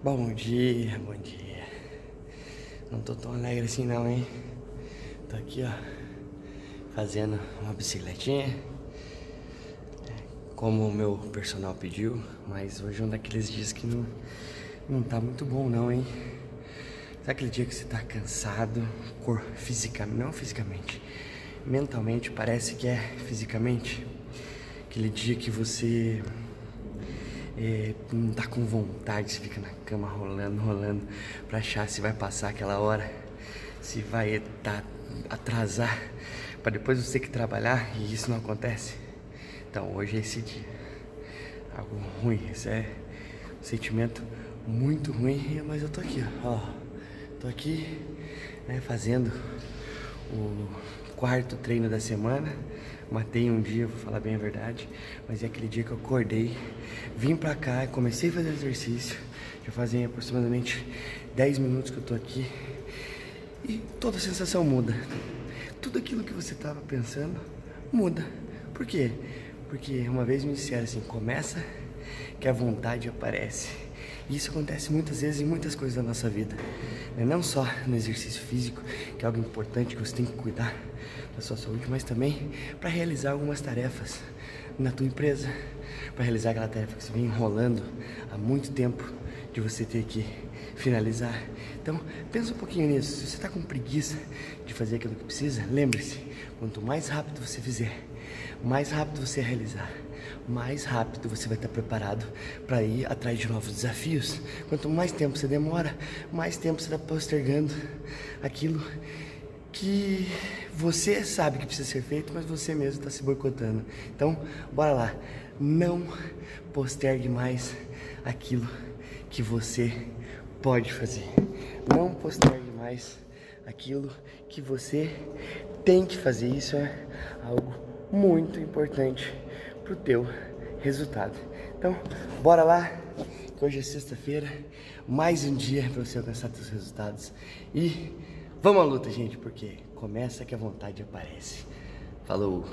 Bom dia, bom dia. Não tô tão alegre assim não, hein? Tô aqui, ó, fazendo uma bicicletinha. Como o meu personal pediu, mas hoje é um daqueles dias que não, não tá muito bom não, hein? Sabe aquele dia que você tá cansado, cor, fisicamente, não fisicamente, mentalmente, parece que é fisicamente? Aquele dia que você é, não tá com vontade, você fica na cama rolando, rolando, pra achar se vai passar aquela hora, se vai tá, atrasar, para depois você ter que trabalhar e isso não acontece. Então hoje é esse dia. Algo ruim, isso é um sentimento muito ruim, mas eu tô aqui, ó. Tô aqui, né, fazendo o quarto treino da semana. Matei um dia, vou falar bem a verdade, mas é aquele dia que eu acordei, vim pra cá, comecei a fazer exercício. Já fazem aproximadamente 10 minutos que eu tô aqui e toda a sensação muda. Tudo aquilo que você tava pensando muda. Por quê? Porque uma vez me disseram assim: começa que a vontade aparece. E isso acontece muitas vezes em muitas coisas da nossa vida. Né? Não só no exercício físico, que é algo importante que você tem que cuidar da sua saúde, mas também para realizar algumas tarefas na tua empresa, para realizar aquela tarefa que você vem enrolando há muito tempo de você ter que finalizar. Então, pensa um pouquinho nisso. Se você está com preguiça de fazer aquilo que precisa, lembre-se, quanto mais rápido você fizer, mais rápido você realizar, mais rápido você vai estar preparado para ir atrás de novos desafios. Quanto mais tempo você demora, mais tempo você está postergando aquilo que você sabe que precisa ser feito, mas você mesmo está se boicotando. Então, bora lá. Não postergue mais aquilo que você pode fazer. Não postergue mais aquilo que você tem que fazer. Isso é algo muito importante para o teu resultado. Então, bora lá, hoje é sexta-feira, mais um dia para você alcançar seus resultados. E vamos à luta, gente, porque começa que a vontade aparece. Falou!